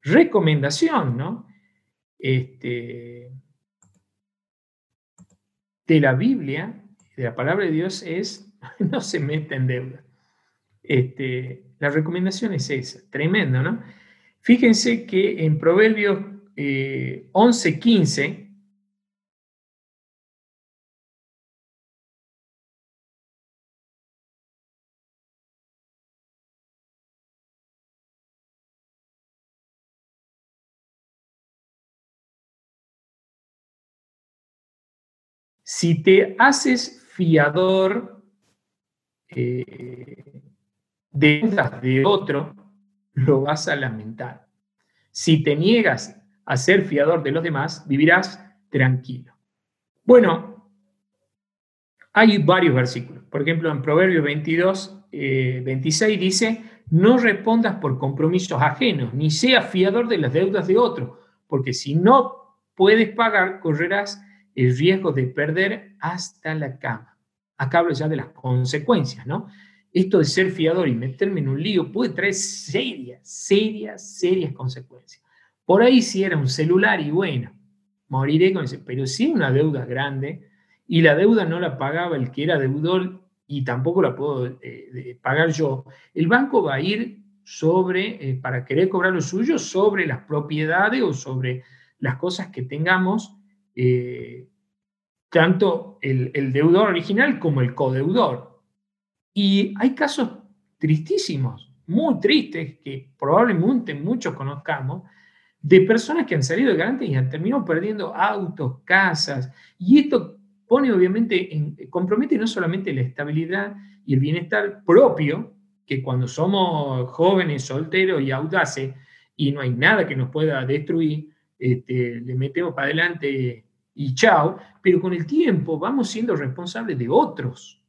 recomendación ¿no? Este, de la Biblia, de la palabra de Dios, es no se meta en deuda. Este, la recomendación es esa, tremendo, ¿no? Fíjense que en Proverbios eh, 11, Si te haces fiador eh, de de otro, lo vas a lamentar. Si te niegas a ser fiador de los demás, vivirás tranquilo. Bueno, hay varios versículos. Por ejemplo, en Proverbios 22, 26 eh, dice, no respondas por compromisos ajenos, ni seas fiador de las deudas de otro, porque si no puedes pagar, correrás el riesgo de perder hasta la cama. Acá hablo ya de las consecuencias, ¿no? Esto de ser fiador y meterme en un lío puede traer serias, serias, serias consecuencias. Por ahí si era un celular y bueno, moriré con ese, pero si una deuda grande y la deuda no la pagaba el que era deudor y tampoco la puedo eh, pagar yo, el banco va a ir sobre, eh, para querer cobrar lo suyo, sobre las propiedades o sobre las cosas que tengamos eh, tanto el, deudor original como el codeudor. Y hay casos tristísimos, muy tristes, que probablemente muchos conozcamos, de personas que han salido de garantes y han terminado perdiendo autos, casas. Y esto pone obviamente, en, compromete no solamente la estabilidad y el bienestar propio, que cuando somos jóvenes, solteros y audaces, y no hay nada que nos pueda destruir, este, le metemos para adelante y chao, pero con el tiempo vamos siendo responsables de otros,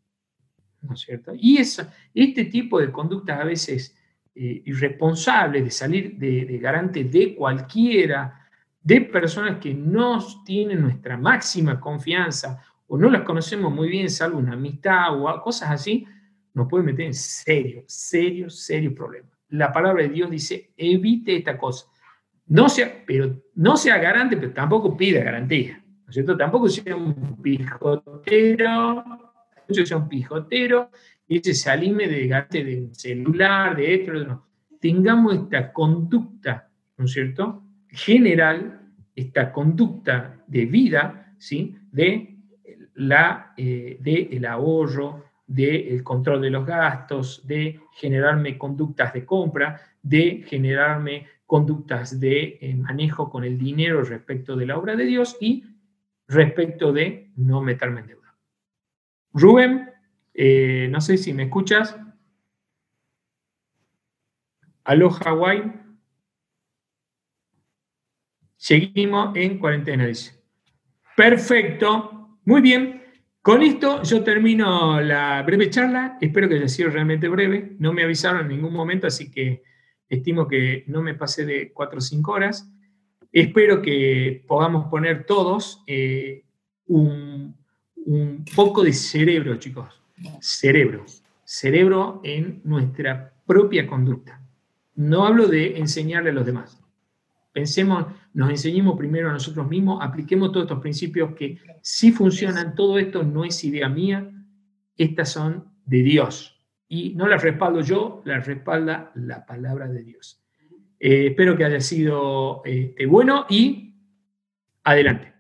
¿no es cierto? Y este tipo de conductas a veces eh, irresponsables, de salir de, garante de cualquiera, de personas que no tienen nuestra máxima confianza o no las conocemos muy bien, salvo una amistad o cosas así, nos puede meter en serio, serio, serio problema. La palabra de Dios dice, evite esta cosa. No sea, pero no sea garante, pero tampoco pida garantía. ¿No es cierto? Tampoco sea un pijotero, sea un pijotero y alime de garante de celular, de esto, de no. Tengamos esta conducta, ¿no es cierto? General, esta conducta de vida, ¿sí? De la, eh, de el ahorro, del control de los gastos, de generarme conductas de compra, de generarme conductas de eh, manejo con el dinero respecto de la obra de Dios y respecto de no meterme en deuda. Rubén, eh, no sé si me escuchas. Aló, Hawái. Seguimos en cuarentena, dice. Perfecto. Muy bien. Con esto yo termino la breve charla. Espero que haya sido realmente breve. No me avisaron en ningún momento, así que estimo que no me pasé de 4 o 5 horas. Espero que podamos poner todos eh, un, poco de cerebro, chicos. Cerebro. Cerebro en nuestra propia conducta. No hablo de enseñarle a los demás. Pensemos, nos enseñemos primero a nosotros mismos, apliquemos todos estos principios que si funcionan, todo esto no es idea mía, estas son de Dios y no la respaldo yo, la respalda la palabra de Dios. Eh, espero que haya sido este, bueno y adelante.